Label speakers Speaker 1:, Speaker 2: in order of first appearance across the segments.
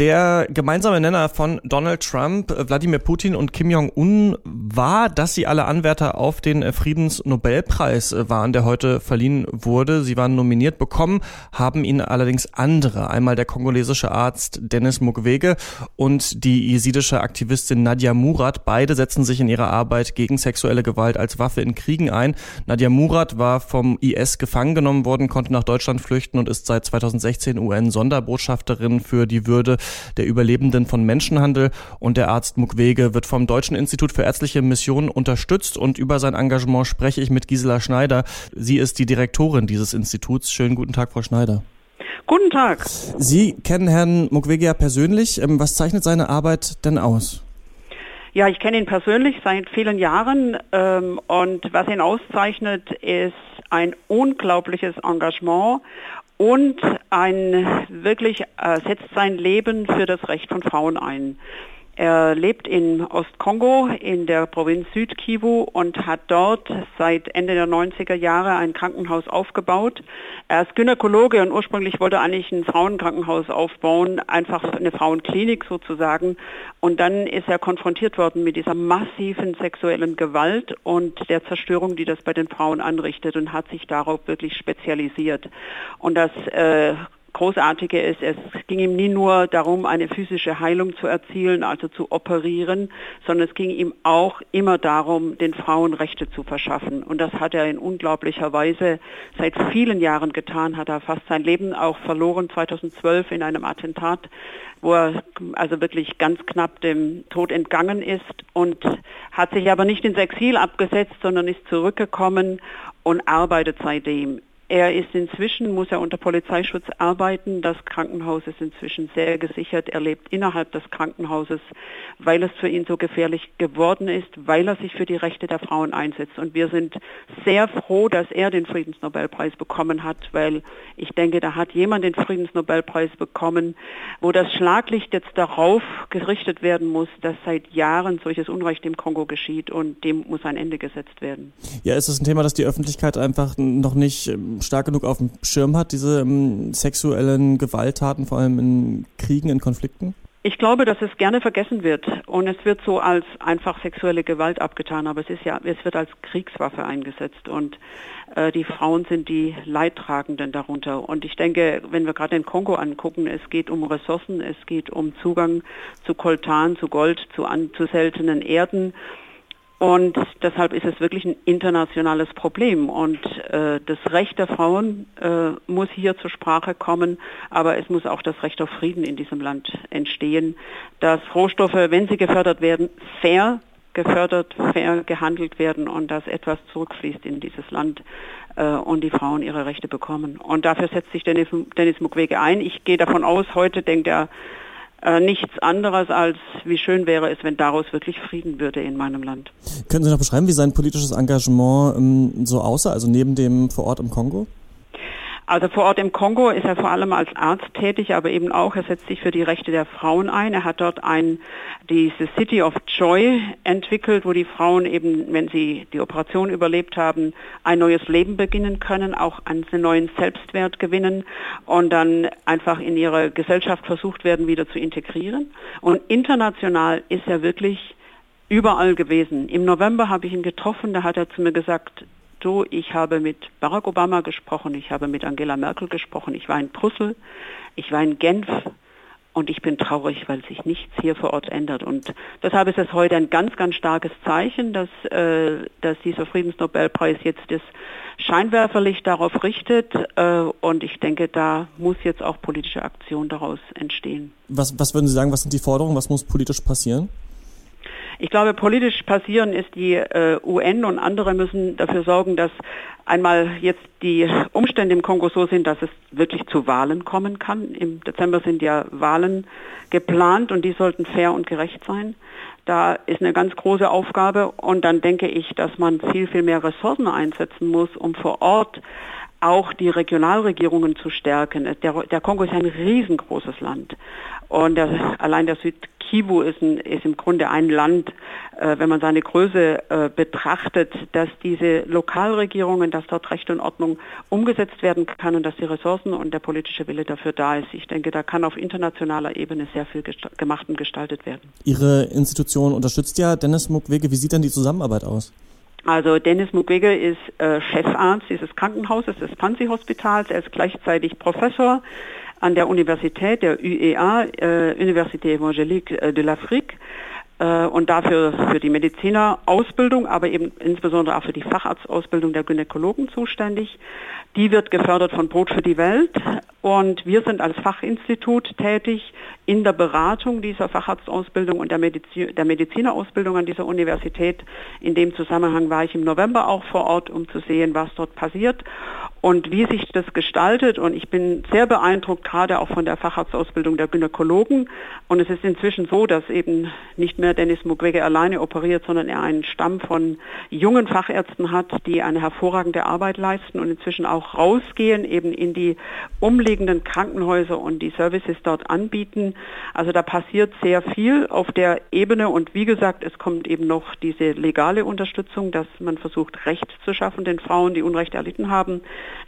Speaker 1: Der gemeinsame Nenner von Donald Trump, Wladimir Putin und Kim Jong-un war, dass sie alle Anwärter auf den Friedensnobelpreis waren, der heute verliehen wurde. Sie waren nominiert bekommen, haben ihn allerdings andere. Einmal der kongolesische Arzt Dennis Mukwege und die jesidische Aktivistin Nadia Murad. Beide setzen sich in ihrer Arbeit gegen sexuelle Gewalt als Waffe in Kriegen ein. Nadia Murad war vom IS gefangen genommen worden, konnte nach Deutschland flüchten und ist seit 2016 UN-Sonderbotschafterin für die Würde der Überlebenden von Menschenhandel und der Arzt Mukwege wird vom Deutschen Institut für ärztliche Missionen unterstützt und über sein Engagement spreche ich mit Gisela Schneider. Sie ist die Direktorin dieses Instituts. Schönen guten Tag, Frau Schneider.
Speaker 2: Guten Tag.
Speaker 1: Sie kennen Herrn Mukwege ja persönlich. Ähm, was zeichnet seine Arbeit denn aus?
Speaker 2: Ja, ich kenne ihn persönlich seit vielen Jahren ähm, und was ihn auszeichnet, ist ein unglaubliches Engagement und ein wirklich äh, setzt sein Leben für das Recht von Frauen ein. Er lebt in Ostkongo in der Provinz Südkivu und hat dort seit Ende der 90er Jahre ein Krankenhaus aufgebaut. Er ist Gynäkologe und ursprünglich wollte er eigentlich ein Frauenkrankenhaus aufbauen, einfach eine Frauenklinik sozusagen. Und dann ist er konfrontiert worden mit dieser massiven sexuellen Gewalt und der Zerstörung, die das bei den Frauen anrichtet und hat sich darauf wirklich spezialisiert. Und das äh, Großartige ist, es ging ihm nie nur darum, eine physische Heilung zu erzielen, also zu operieren, sondern es ging ihm auch immer darum, den Frauen Rechte zu verschaffen. Und das hat er in unglaublicher Weise seit vielen Jahren getan, hat er fast sein Leben auch verloren, 2012 in einem Attentat, wo er also wirklich ganz knapp dem Tod entgangen ist und hat sich aber nicht ins Exil abgesetzt, sondern ist zurückgekommen und arbeitet seitdem er ist inzwischen, muss er unter Polizeischutz arbeiten. Das Krankenhaus ist inzwischen sehr gesichert. Er lebt innerhalb des Krankenhauses, weil es für ihn so gefährlich geworden ist, weil er sich für die Rechte der Frauen einsetzt. Und wir sind sehr froh, dass er den Friedensnobelpreis bekommen hat, weil ich denke, da hat jemand den Friedensnobelpreis bekommen, wo das Schlaglicht jetzt darauf gerichtet werden muss, dass seit Jahren solches Unrecht im Kongo geschieht und dem muss ein Ende gesetzt werden.
Speaker 1: Ja, ist das ein Thema, das die Öffentlichkeit einfach noch nicht ähm, stark genug auf dem Schirm hat, diese ähm, sexuellen Gewalttaten, vor allem in Kriegen, in Konflikten?
Speaker 2: Ich glaube, dass es gerne vergessen wird und es wird so als einfach sexuelle Gewalt abgetan, aber es ist ja, es wird als Kriegswaffe eingesetzt und äh, die Frauen sind die Leidtragenden darunter. Und ich denke, wenn wir gerade den Kongo angucken, es geht um Ressourcen, es geht um Zugang zu Koltan, zu Gold, zu, an, zu seltenen Erden und deshalb ist es wirklich ein internationales Problem. Und äh, das Recht der Frauen äh, muss hier zur Sprache kommen, aber es muss auch das Recht auf Frieden in diesem Land entstehen, dass Rohstoffe, wenn sie gefördert werden, fair gefördert, fair gehandelt werden und dass etwas zurückfließt in dieses Land äh, und die Frauen ihre Rechte bekommen. Und dafür setzt sich Dennis, Dennis Mukwege ein. Ich gehe davon aus, heute denkt er, äh, nichts anderes als, wie schön wäre es, wenn daraus wirklich Frieden würde in meinem Land.
Speaker 1: Können Sie noch beschreiben, wie sein politisches Engagement ähm, so aussah, also neben dem vor Ort im Kongo?
Speaker 2: Also vor Ort im Kongo ist er vor allem als Arzt tätig, aber eben auch, er setzt sich für die Rechte der Frauen ein. Er hat dort ein, diese City of Joy entwickelt, wo die Frauen eben, wenn sie die Operation überlebt haben, ein neues Leben beginnen können, auch einen neuen Selbstwert gewinnen und dann einfach in ihre Gesellschaft versucht werden, wieder zu integrieren. Und international ist er wirklich überall gewesen. Im November habe ich ihn getroffen, da hat er zu mir gesagt, du, ich habe mit Barack Obama gesprochen, ich habe mit Angela Merkel gesprochen, ich war in Brüssel, ich war in Genf und ich bin traurig, weil sich nichts hier vor Ort ändert. Und deshalb ist es heute ein ganz, ganz starkes Zeichen, dass, äh, dass dieser Friedensnobelpreis jetzt das Scheinwerferlicht darauf richtet. Äh, und ich denke, da muss jetzt auch politische Aktion daraus entstehen.
Speaker 1: Was, was würden Sie sagen, was sind die Forderungen, was muss politisch passieren?
Speaker 2: Ich glaube, politisch passieren ist die äh, UN und andere müssen dafür sorgen, dass einmal jetzt die Umstände im Kongo so sind, dass es wirklich zu Wahlen kommen kann. Im Dezember sind ja Wahlen geplant und die sollten fair und gerecht sein. Da ist eine ganz große Aufgabe und dann denke ich, dass man viel, viel mehr Ressourcen einsetzen muss, um vor Ort auch die Regionalregierungen zu stärken. Der, der Kongo ist ein riesengroßes Land und der, allein der Süd Kivu ist, ein, ist im Grunde ein Land, äh, wenn man seine Größe äh, betrachtet, dass diese Lokalregierungen, dass dort Recht und Ordnung umgesetzt werden kann und dass die Ressourcen und der politische Wille dafür da ist. Ich denke, da kann auf internationaler Ebene sehr viel gemacht und gestaltet werden.
Speaker 1: Ihre Institution unterstützt ja Dennis Mukwege. Wie sieht denn die Zusammenarbeit aus?
Speaker 2: Also Dennis Mukwege ist äh, Chefarzt dieses Krankenhauses, des Panzi-Hospitals. Er ist gleichzeitig Professor an der Universität, der UEA, äh, Université Évangélique äh, de l'Afrique äh, und dafür für die Medizinerausbildung, aber eben insbesondere auch für die Facharztausbildung der Gynäkologen zuständig. Die wird gefördert von Brot für die Welt und wir sind als Fachinstitut tätig in der Beratung dieser Facharztausbildung und der, Medizin, der Medizinerausbildung an dieser Universität. In dem Zusammenhang war ich im November auch vor Ort, um zu sehen, was dort passiert und wie sich das gestaltet. Und ich bin sehr beeindruckt, gerade auch von der Facharztausbildung der Gynäkologen. Und es ist inzwischen so, dass eben nicht mehr Dennis Mukwege alleine operiert, sondern er einen Stamm von jungen Fachärzten hat, die eine hervorragende Arbeit leisten und inzwischen auch rausgehen, eben in die umliegenden Krankenhäuser und die Services dort anbieten. Also da passiert sehr viel auf der Ebene. Und wie gesagt, es kommt eben noch diese legale Unterstützung, dass man versucht, Recht zu schaffen den Frauen, die Unrecht erlitten haben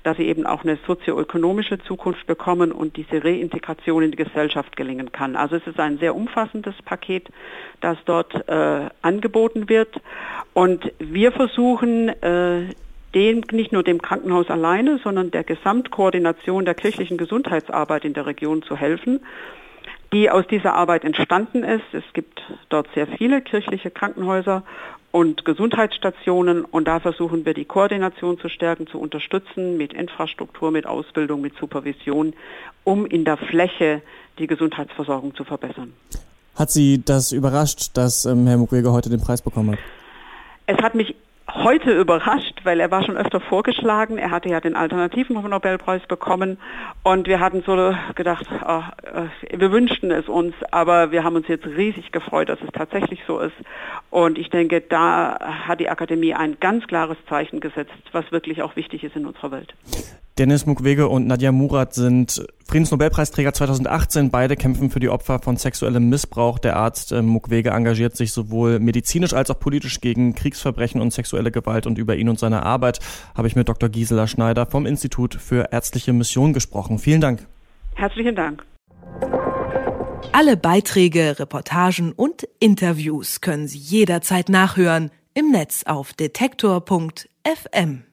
Speaker 2: dass sie eben auch eine sozioökonomische Zukunft bekommen und diese Reintegration in die Gesellschaft gelingen kann. Also es ist ein sehr umfassendes Paket, das dort äh, angeboten wird. Und wir versuchen, äh, dem, nicht nur dem Krankenhaus alleine, sondern der Gesamtkoordination der kirchlichen Gesundheitsarbeit in der Region zu helfen die aus dieser Arbeit entstanden ist. Es gibt dort sehr viele kirchliche Krankenhäuser und Gesundheitsstationen und da versuchen wir die Koordination zu stärken, zu unterstützen mit Infrastruktur, mit Ausbildung, mit Supervision, um in der Fläche die Gesundheitsversorgung zu verbessern.
Speaker 1: Hat Sie das überrascht, dass ähm, Herr Mukwege heute den Preis bekommen hat?
Speaker 2: Es hat mich heute überrascht, weil er war schon öfter vorgeschlagen. Er hatte ja den alternativen Nobelpreis bekommen und wir hatten so gedacht, oh, wir wünschten es uns, aber wir haben uns jetzt riesig gefreut, dass es tatsächlich so ist. Und ich denke, da hat die Akademie ein ganz klares Zeichen gesetzt, was wirklich auch wichtig ist in unserer Welt.
Speaker 1: Dennis Mukwege und Nadia Murat sind Friedensnobelpreisträger 2018. Beide kämpfen für die Opfer von sexuellem Missbrauch. Der Arzt äh, Mukwege engagiert sich sowohl medizinisch als auch politisch gegen Kriegsverbrechen und sexuelle Gewalt. Und über ihn und seine Arbeit habe ich mit Dr. Gisela Schneider vom Institut für ärztliche Mission gesprochen. Vielen Dank.
Speaker 2: Herzlichen Dank.
Speaker 3: Alle Beiträge, Reportagen und Interviews können Sie jederzeit nachhören im Netz auf detektor.fm.